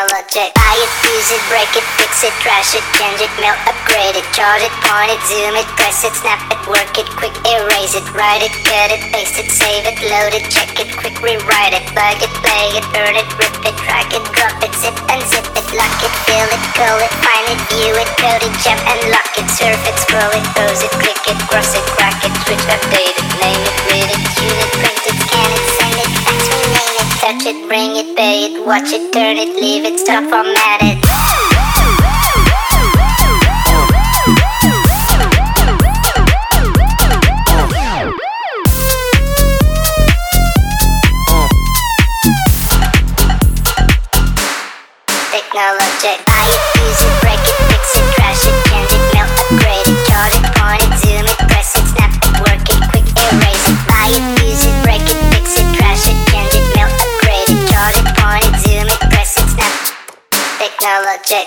Technologic. Buy it, use it, break it, fix it, trash it, change it, melt, upgrade it, chart it, point it, zoom it, press it, snap it, work it, quick erase it, write it, cut it, paste it, save it, load it, check it, quick rewrite it, plug it, play it, burn it, rip it, drag it, drop it, zip and zip it, lock it, fill it, call it, find it, view it, code it, jump and lock it, surf it, scroll it, pose it, click it, cross it, crack it, switch, update it, name rename it, bring it, pay it, watch it, turn it, leave it, stop, format it. Technologic. Buy it, use it, Technologic.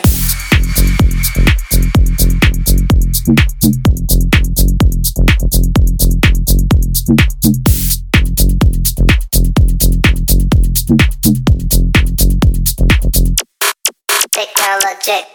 Technologic.